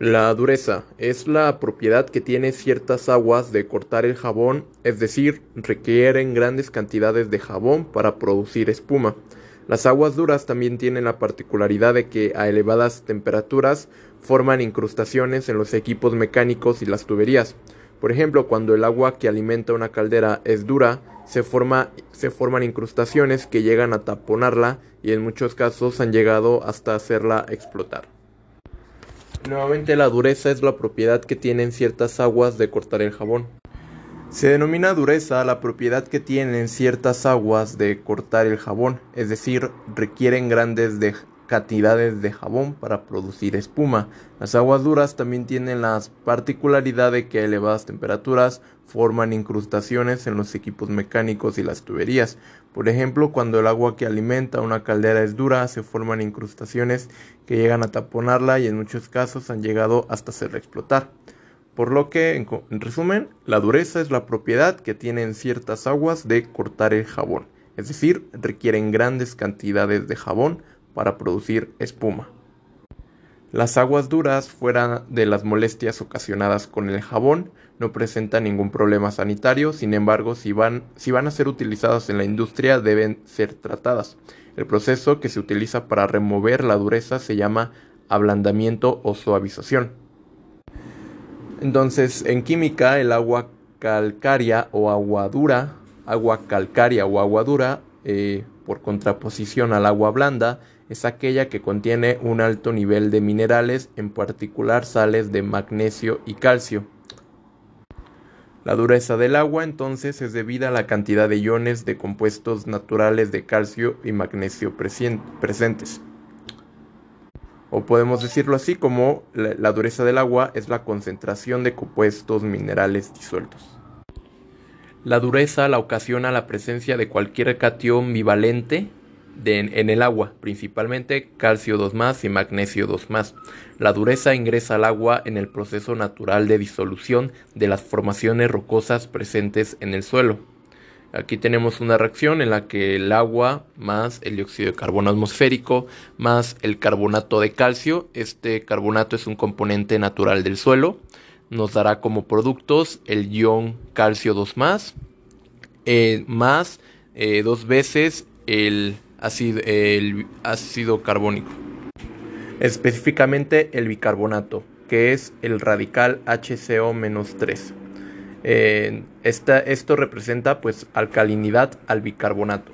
La dureza es la propiedad que tiene ciertas aguas de cortar el jabón, es decir, requieren grandes cantidades de jabón para producir espuma. Las aguas duras también tienen la particularidad de que a elevadas temperaturas forman incrustaciones en los equipos mecánicos y las tuberías. Por ejemplo, cuando el agua que alimenta una caldera es dura, se, se forman incrustaciones que llegan a taponarla y en muchos casos han llegado hasta hacerla explotar. Nuevamente la dureza es la propiedad que tienen ciertas aguas de cortar el jabón. Se denomina dureza la propiedad que tienen ciertas aguas de cortar el jabón, es decir, requieren grandes de cantidades de jabón para producir espuma. Las aguas duras también tienen la particularidad de que a elevadas temperaturas forman incrustaciones en los equipos mecánicos y las tuberías. Por ejemplo, cuando el agua que alimenta una caldera es dura, se forman incrustaciones que llegan a taponarla y en muchos casos han llegado hasta hacerla explotar. Por lo que, en, resumen, la dureza es la propiedad que tienen ciertas aguas de cortar el jabón, es decir, requieren grandes cantidades de jabón para producir espuma. Las aguas duras, fuera de las molestias ocasionadas con el jabón, no presentan ningún problema sanitario, sin embargo, si van, si van a ser utilizadas en la industria deben ser tratadas. El proceso que se utiliza para remover la dureza se llama ablandamiento o suavización. Entonces, en química, el agua calcárea o agua dura, agua calcárea o agua dura, eh, por contraposición al agua blanda, es aquella que contiene un alto nivel de minerales, en particular sales de magnesio y calcio. La dureza del agua entonces es debida a la cantidad de iones de compuestos naturales de calcio y magnesio presentes. O podemos decirlo así como la, dureza del agua es la concentración de compuestos minerales disueltos. La dureza la ocasiona la presencia de cualquier cation bivalente en el agua, principalmente calcio 2 y magnesio 2 La dureza ingresa al agua en el proceso natural de disolución de las formaciones rocosas presentes en el suelo. Aquí tenemos una reacción en la que el agua más el dióxido de carbono atmosférico más el carbonato de calcio, este carbonato es un componente natural del suelo, nos dará como productos el ion calcio 2 eh, más eh, dos veces el ácido, el ácido carbónico. Específicamente el bicarbonato, que es el radical HCO-3. Eh, esto representa pues alcalinidad al bicarbonato.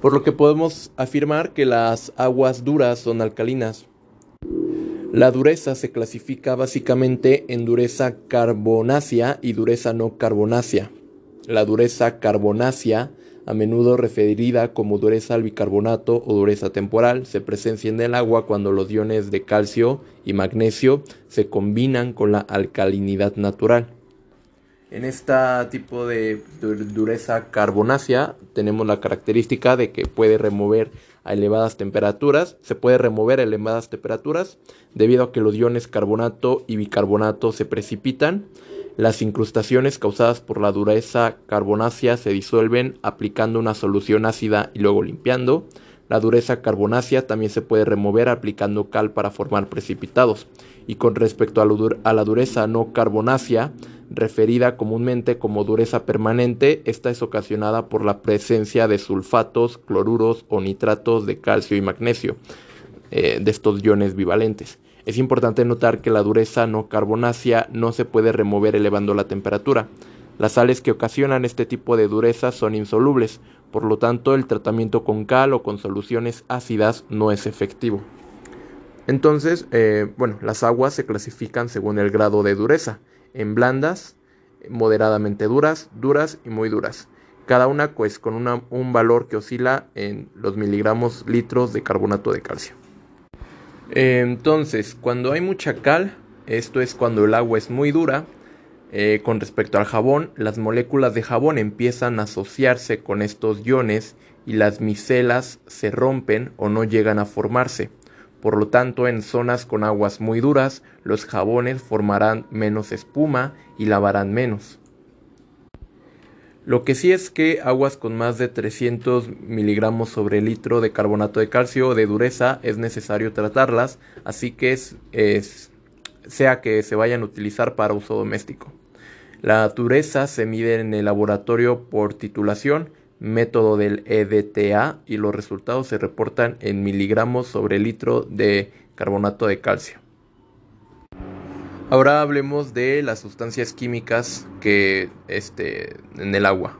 Por lo que podemos afirmar que las aguas duras son alcalinas. La dureza se clasifica básicamente en dureza carbonácea y dureza no carbonácea. La dureza carbonácea a menudo referida como dureza al bicarbonato o dureza temporal, se presencia en el agua cuando los iones de calcio y magnesio se combinan con la alcalinidad natural. En este tipo de dureza carbonácea tenemos la característica de que puede remover a elevadas temperaturas, se puede remover a elevadas temperaturas debido a que los iones carbonato y bicarbonato se precipitan las incrustaciones causadas por la dureza carbonácea se disuelven aplicando una solución ácida y luego limpiando. La dureza carbonácea también se puede remover aplicando cal para formar precipitados. Y con respecto a la dureza no carbonácea, referida comúnmente como dureza permanente, esta es ocasionada por la presencia de sulfatos, cloruros o nitratos de calcio y magnesio, eh, de estos iones bivalentes. Es importante notar que la dureza no carbonácea no se puede remover elevando la temperatura. Las sales que ocasionan este tipo de dureza son insolubles, por lo tanto el tratamiento con cal o con soluciones ácidas no es efectivo. Entonces, eh, bueno, las aguas se clasifican según el grado de dureza, en blandas, moderadamente duras, duras y muy duras. Cada una pues con un valor que oscila en los miligramos litros de carbonato de calcio. Entonces, cuando hay mucha cal, esto es cuando el agua es muy dura, eh, con respecto al jabón, las moléculas de jabón empiezan a asociarse con estos iones y las micelas se rompen o no llegan a formarse. Por lo tanto, en zonas con aguas muy duras, los jabones formarán menos espuma y lavarán menos. Lo que sí es que aguas con más de 300 miligramos sobre litro de carbonato de calcio de dureza es necesario tratarlas, así que es, sea que se vayan a utilizar para uso doméstico. La dureza se mide en el laboratorio por titulación, método del EDTA y los resultados se reportan en miligramos sobre litro de carbonato de calcio. Ahora hablemos de las sustancias químicas que este, en el agua.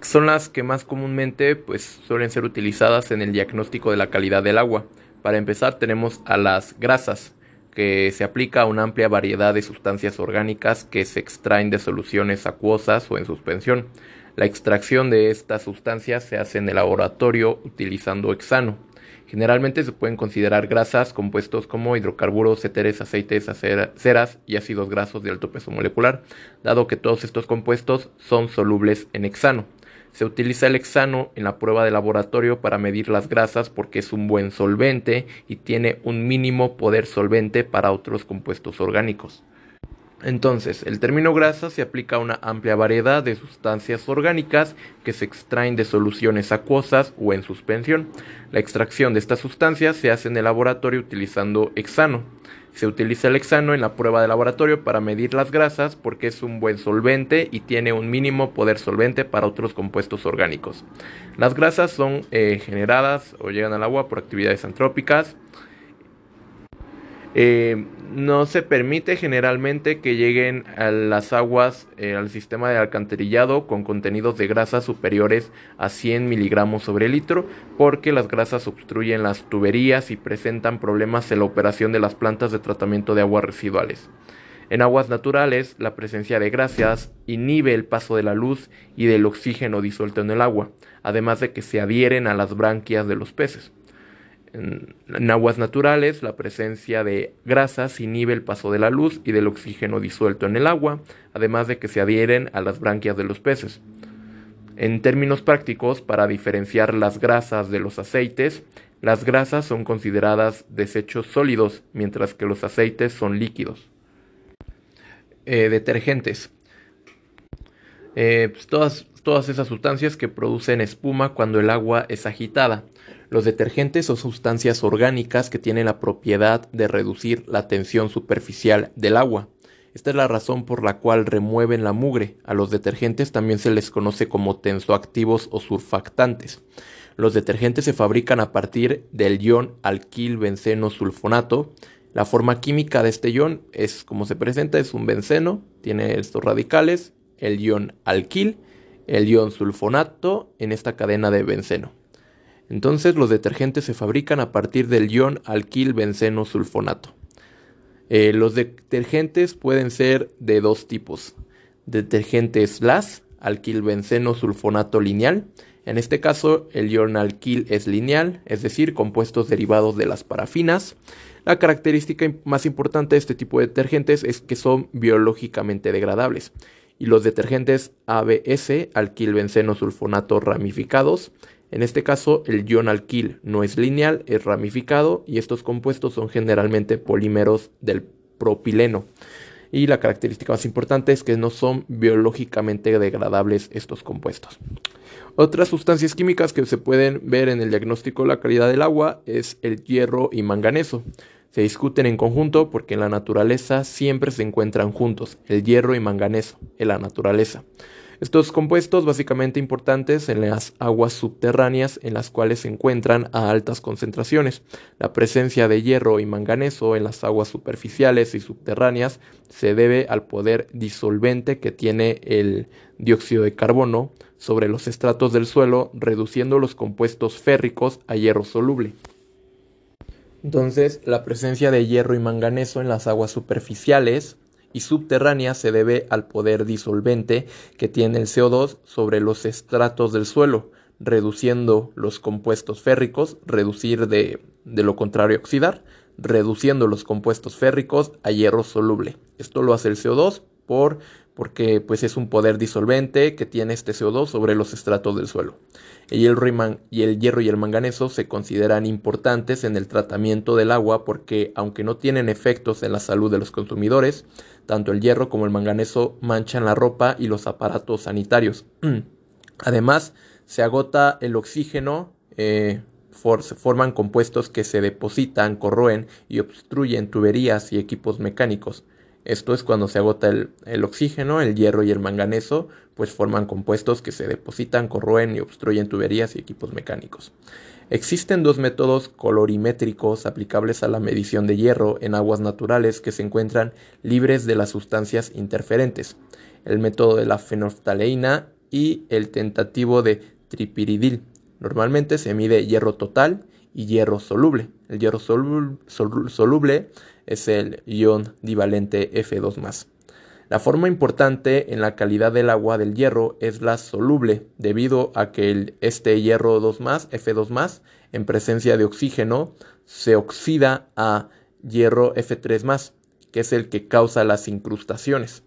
Son las que más comúnmente pues, suelen ser utilizadas en el diagnóstico de la calidad del agua. Para empezar tenemos a las grasas, que se aplica a una amplia variedad de sustancias orgánicas que se extraen de soluciones acuosas o en suspensión. La extracción de estas sustancias se hace en el laboratorio utilizando hexano. Generalmente se pueden considerar grasas compuestos como hidrocarburos, éteres, aceites, ceras y ácidos grasos de alto peso molecular, dado que todos estos compuestos son solubles en hexano. Se utiliza el hexano en la prueba de laboratorio para medir las grasas porque es un buen solvente y tiene un mínimo poder solvente para otros compuestos orgánicos. Entonces, el término grasa se aplica a una amplia variedad de sustancias orgánicas que se extraen de soluciones acuosas o en suspensión. La extracción de estas sustancias se hace en el laboratorio utilizando hexano. Se utiliza el hexano en la prueba de laboratorio para medir las grasas porque es un buen solvente y tiene un mínimo poder solvente para otros compuestos orgánicos. Las grasas son eh, generadas o llegan al agua por actividades antrópicas. Eh, no se permite generalmente que lleguen a las aguas eh, al sistema de alcantarillado con contenidos de grasas superiores a 100 miligramos sobre litro porque las grasas obstruyen las tuberías y presentan problemas en la operación de las plantas de tratamiento de aguas residuales. En aguas naturales, la presencia de grasas inhibe el paso de la luz y del oxígeno disuelto en el agua, además de que se adhieren a las branquias de los peces. En, aguas naturales, la presencia de grasas inhibe el paso de la luz y del oxígeno disuelto en el agua, además de que se adhieren a las branquias de los peces. En términos prácticos, para diferenciar las grasas de los aceites, las grasas son consideradas desechos sólidos, mientras que los aceites son líquidos. Eh, detergentes. Eh, pues todas, todas esas sustancias que producen espuma cuando el agua es agitada. Los detergentes son sustancias orgánicas que tienen la propiedad de reducir la tensión superficial del agua. Esta es la razón por la cual remueven la mugre. A los detergentes también se les conoce como tensoactivos o surfactantes. Los detergentes se fabrican a partir del ion alquil benceno sulfonato. La forma química de este ion es como se presenta, es un benceno, tiene estos radicales, el ion alquil, el ion sulfonato en esta cadena de benceno. Entonces los detergentes se fabrican a partir del ion alquil benceno sulfonato. Eh, los detergentes pueden ser de dos tipos. Detergentes LAS, alquil benceno sulfonato lineal. En este caso, el ion alquil es lineal, es decir, compuestos derivados de las parafinas. La característica más importante de este tipo de detergentes es que son biológicamente degradables. Y los detergentes ABS, alquil benceno sulfonato ramificados, en este caso, el ion alquil no es lineal, es ramificado y estos compuestos son generalmente polímeros del propileno. Y la característica más importante es que no son biológicamente degradables estos compuestos. Otras sustancias químicas que se pueden ver en el diagnóstico de la calidad del agua es el hierro y manganeso. Se discuten en conjunto porque en la naturaleza siempre se encuentran juntos, el hierro y manganeso, en la naturaleza. Estos compuestos básicamente importantes en las aguas subterráneas en las cuales se encuentran a altas concentraciones. La presencia de hierro y manganeso en las aguas superficiales y subterráneas se debe al poder disolvente que tiene el dióxido de carbono sobre los estratos del suelo, reduciendo los compuestos férricos a hierro soluble. Entonces, la presencia de hierro y manganeso en las aguas superficiales y subterránea se debe al poder disolvente que tiene el CO2 sobre los estratos del suelo, reduciendo los compuestos férricos, reducir de, de lo contrario oxidar, reduciendo los compuestos férricos a hierro soluble. Esto lo hace el CO2 por porque pues es un poder disolvente que tiene este CO2 sobre los estratos del suelo. El hierro y, el hierro y el manganeso se consideran importantes en el tratamiento del agua porque aunque no tienen efectos en la salud de los consumidores, Tanto el hierro como el manganeso manchan la ropa y los aparatos sanitarios. Además, se agota el oxígeno, eh, se forman compuestos que se depositan, corroen y obstruyen tuberías y equipos mecánicos. Esto es cuando se agota el, oxígeno, el hierro y el manganeso, pues forman compuestos que se depositan, corroen y obstruyen tuberías y equipos mecánicos. Existen dos métodos colorimétricos aplicables a la medición de hierro en aguas naturales que se encuentran libres de las sustancias interferentes, el método de la fenoftaleína y el tentativo de tripiridil. Normalmente se mide hierro total y hierro soluble. El hierro soluble es el ion divalente F2+. La forma importante en la calidad del agua del hierro es la soluble, debido a que este hierro 2 F2 en presencia de oxígeno, se oxida a hierro F3 que es el que causa las incrustaciones.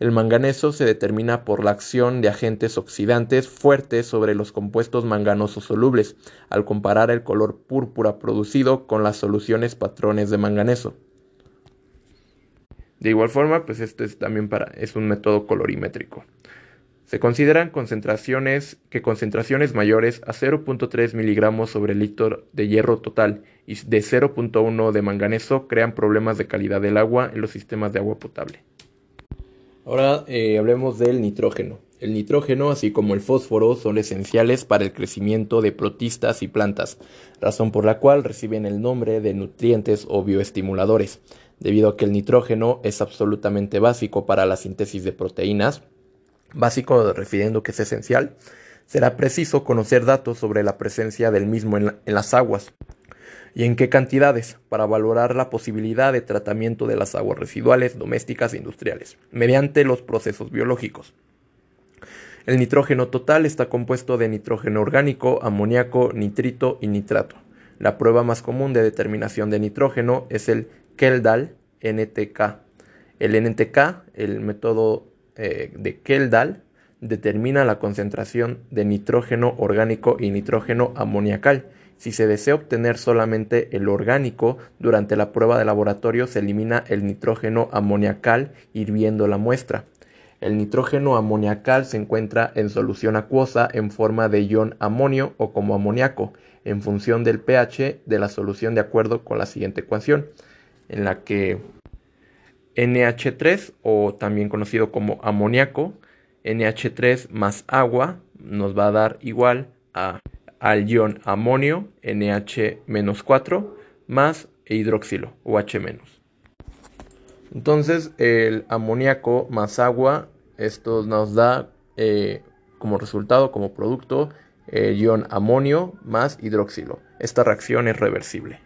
El manganeso se determina por la acción de agentes oxidantes fuertes sobre los compuestos manganosos solubles, al comparar el color púrpura producido con las soluciones patrones de manganeso. De igual forma, pues esto es también para, es un método colorimétrico. Se consideran concentraciones que concentraciones mayores a 0.3 miligramos sobre litro de hierro total y de 0.1 de manganeso crean problemas de calidad del agua en los sistemas de agua potable. Ahora eh, hablemos del nitrógeno. El nitrógeno, así como el fósforo, son esenciales para el crecimiento de protistas y plantas, razón por la cual reciben el nombre de nutrientes o bioestimuladores, debido a que el nitrógeno es absolutamente básico para la síntesis de proteínas, básico refiriendo que es esencial, será preciso conocer datos sobre la presencia del mismo en las aguas, y en qué cantidades para valorar la posibilidad de tratamiento de las aguas residuales domésticas e industriales mediante los procesos biológicos. El nitrógeno total está compuesto de nitrógeno orgánico, amoníaco, nitrito y nitrato. La prueba más común de determinación de nitrógeno es el Keldal NTK. El NTK, el método eh, de Keldal, determina la concentración de nitrógeno orgánico y nitrógeno amoniacal si se desea obtener solamente el orgánico, durante la prueba de laboratorio se elimina el nitrógeno amoniacal hirviendo la muestra. El nitrógeno amoniacal se encuentra en solución acuosa en forma de ion amonio o como amoníaco, en función del pH de la solución de acuerdo con la siguiente ecuación, en la que NH3 o también conocido como amoníaco, NH3 más agua nos va a dar igual a al ion amonio NH-4 más hidroxilo OH-. Entonces el amoníaco más agua, esto nos da eh, como resultado, como producto, el ion amonio más hidroxilo. Esta reacción es reversible.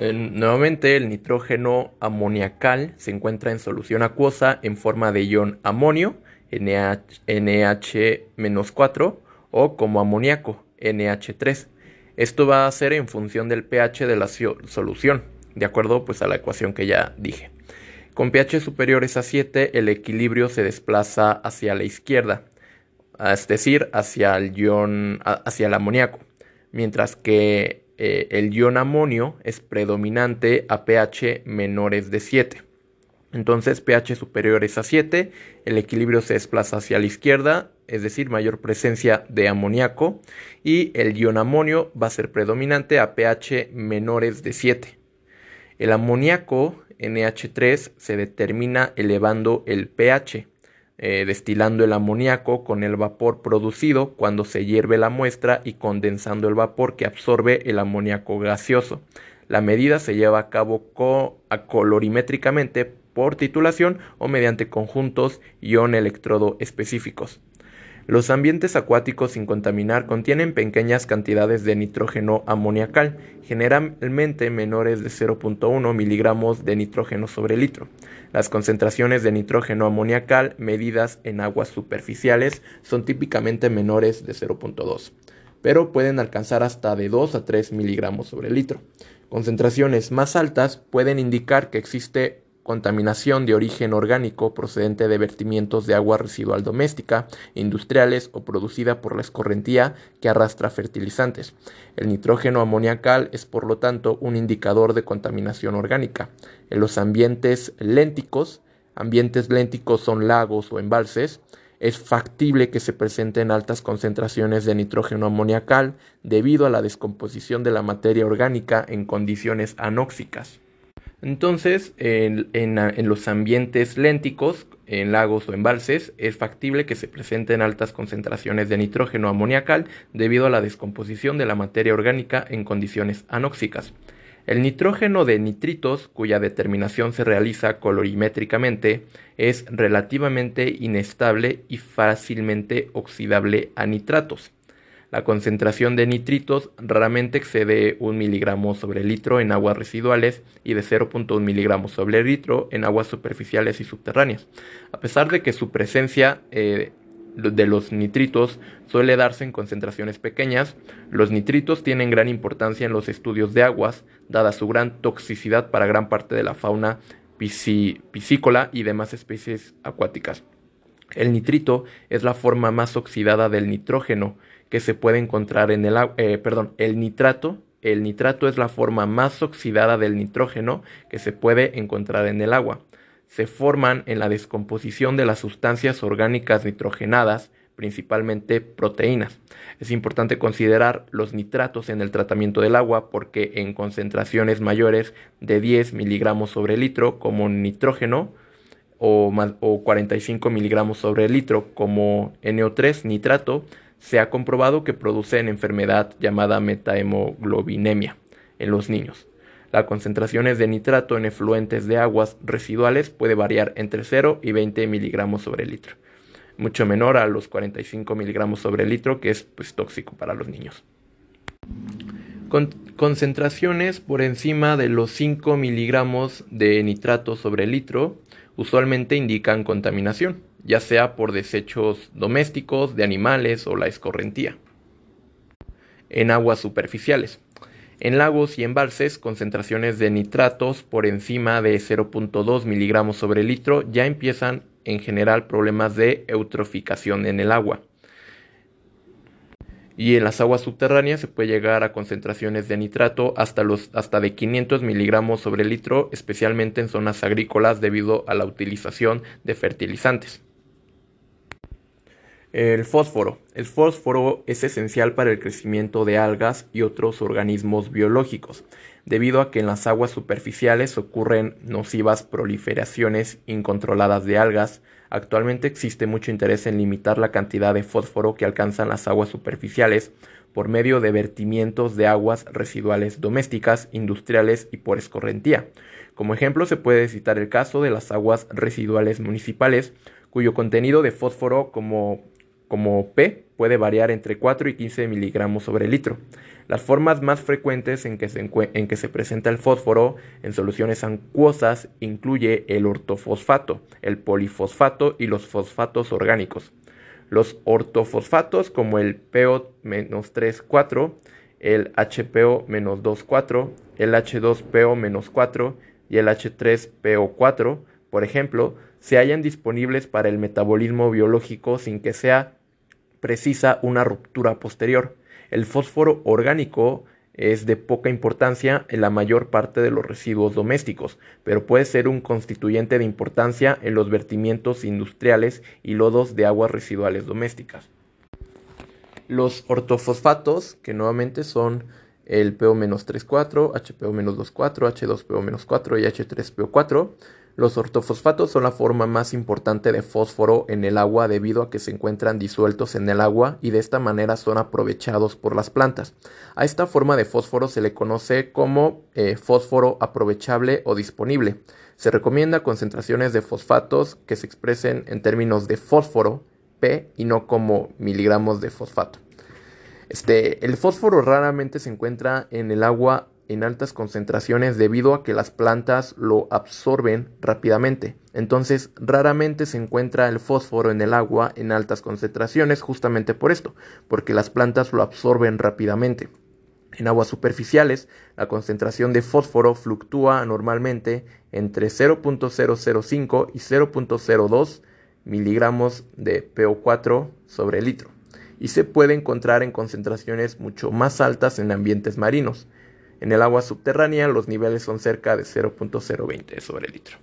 Nuevamente el nitrógeno amoniacal se encuentra en solución acuosa en forma de ion amonio NH-4 o como amoníaco NH3. Esto va a ser en función del pH de la solución, de acuerdo pues a la ecuación que ya dije. Con pH superiores a 7 el equilibrio se desplaza hacia la izquierda, es decir, hacia el ion, hacia el amoníaco, mientras que eh, el ion amonio es predominante a pH menores de 7. Entonces, pH superiores a 7, el equilibrio se desplaza hacia la izquierda, es decir, mayor presencia de amoníaco, y el ion amonio va a ser predominante a pH menores de 7. El amoníaco NH3 se determina elevando el pH, eh, destilando el amoníaco con el vapor producido cuando se hierve la muestra y condensando el vapor que absorbe el amoníaco gaseoso. La medida se lleva a cabo colorimétricamente por titulación o mediante conjuntos ion-electrodo específicos. Los ambientes acuáticos sin contaminar contienen pequeñas cantidades de nitrógeno amoniacal, generalmente menores de 0.1 miligramos de nitrógeno sobre litro. Las concentraciones de nitrógeno amoniacal medidas en aguas superficiales son típicamente menores de 0.2, pero pueden alcanzar hasta de 2 a 3 miligramos sobre litro. Concentraciones más altas pueden indicar que existe contaminación de origen orgánico procedente de vertimientos de agua residual doméstica, industriales o producida por la escorrentía que arrastra fertilizantes. El nitrógeno amoniacal es por lo tanto un indicador de contaminación orgánica. En los ambientes lénticos, ambientes lénticos son lagos o embalses, es factible que se presenten altas concentraciones de nitrógeno amoniacal debido a la descomposición de la materia orgánica en condiciones anóxicas. Entonces, en, los ambientes lénticos, en lagos o embalses, es factible que se presenten altas concentraciones de nitrógeno amoniacal debido a la descomposición de la materia orgánica en condiciones anóxicas. El nitrógeno de nitritos, cuya determinación se realiza colorimétricamente, es relativamente inestable y fácilmente oxidable a nitratos. La concentración de nitritos raramente excede 1 miligramo sobre litro en aguas residuales y de 0.1 miligramos sobre litro en aguas superficiales y subterráneas. A pesar de que su presencia eh, de los nitritos suele darse en concentraciones pequeñas, los nitritos tienen gran importancia en los estudios de aguas, dada su gran toxicidad para gran parte de la fauna piscícola y demás especies acuáticas. El nitrito es la forma más oxidada del nitrógeno, que se puede encontrar en el agua, eh, perdón, el nitrato. El nitrato es la forma más oxidada del nitrógeno que se puede encontrar en el agua. Se forman en la descomposición de las sustancias orgánicas nitrogenadas, principalmente proteínas. Es importante considerar los nitratos en el tratamiento del agua porque en concentraciones mayores de 10 miligramos sobre litro como nitrógeno o, o 45 miligramos sobre litro como NO3 nitrato se ha comprobado que producen enfermedad llamada metahemoglobinemia en los niños. Las concentraciones de nitrato en efluentes de aguas residuales puede variar entre 0 y 20 miligramos sobre litro, mucho menor a los 45 miligramos sobre litro que es pues, tóxico para los niños. Con concentraciones por encima de los 5 miligramos de nitrato sobre litro usualmente indican contaminación ya sea por desechos domésticos, de animales o la escorrentía. En aguas superficiales. En lagos y embalses, concentraciones de nitratos por encima de 0.2 miligramos sobre litro ya empiezan en general problemas de eutroficación en el agua. Y en las aguas subterráneas se puede llegar a concentraciones de nitrato hasta, los, hasta de 500 miligramos sobre litro, especialmente en zonas agrícolas debido a la utilización de fertilizantes. El fósforo. El fósforo es esencial para el crecimiento de algas y otros organismos biológicos, debido a que en las aguas superficiales ocurren nocivas proliferaciones incontroladas de algas. Actualmente existe mucho interés en limitar la cantidad de fósforo que alcanzan las aguas superficiales por medio de vertimientos de aguas residuales domésticas, industriales y por escorrentía. Como ejemplo se puede citar el caso de las aguas residuales municipales, cuyo contenido de fósforo como como P puede variar entre 4 y 15 miligramos sobre litro. Las formas más frecuentes en que, se en que se presenta el fósforo en soluciones acuosas incluye el ortofosfato, el polifosfato y los fosfatos orgánicos. Los ortofosfatos como el PO-34, el HPO-24, el H2PO-4 y el H3PO4, por ejemplo, se hallan disponibles para el metabolismo biológico sin que sea precisa una ruptura posterior. El fósforo orgánico es de poca importancia en la mayor parte de los residuos domésticos, pero puede ser un constituyente de importancia en los vertimientos industriales y lodos de aguas residuales domésticas. Los ortofosfatos, que nuevamente son el PO-34, HPO-24, H2PO-4 y H3PO4, los ortofosfatos son la forma más importante de fósforo en el agua debido a que se encuentran disueltos en el agua y de esta manera son aprovechados por las plantas. A esta forma de fósforo se le conoce como eh, fósforo aprovechable o disponible. Se recomienda concentraciones de fosfatos que se expresen en términos de fósforo P y no como miligramos de fosfato. Este, el fósforo raramente se encuentra en el agua en altas concentraciones debido a que las plantas lo absorben rápidamente. Entonces, raramente se encuentra el fósforo en el agua en altas concentraciones justamente por esto, porque las plantas lo absorben rápidamente. En aguas superficiales, la concentración de fósforo fluctúa normalmente entre 0.005 y 0.02 miligramos de PO4 sobre litro y se puede encontrar en concentraciones mucho más altas en ambientes marinos. En el agua subterránea los niveles son cerca de 0.020 sobre litro.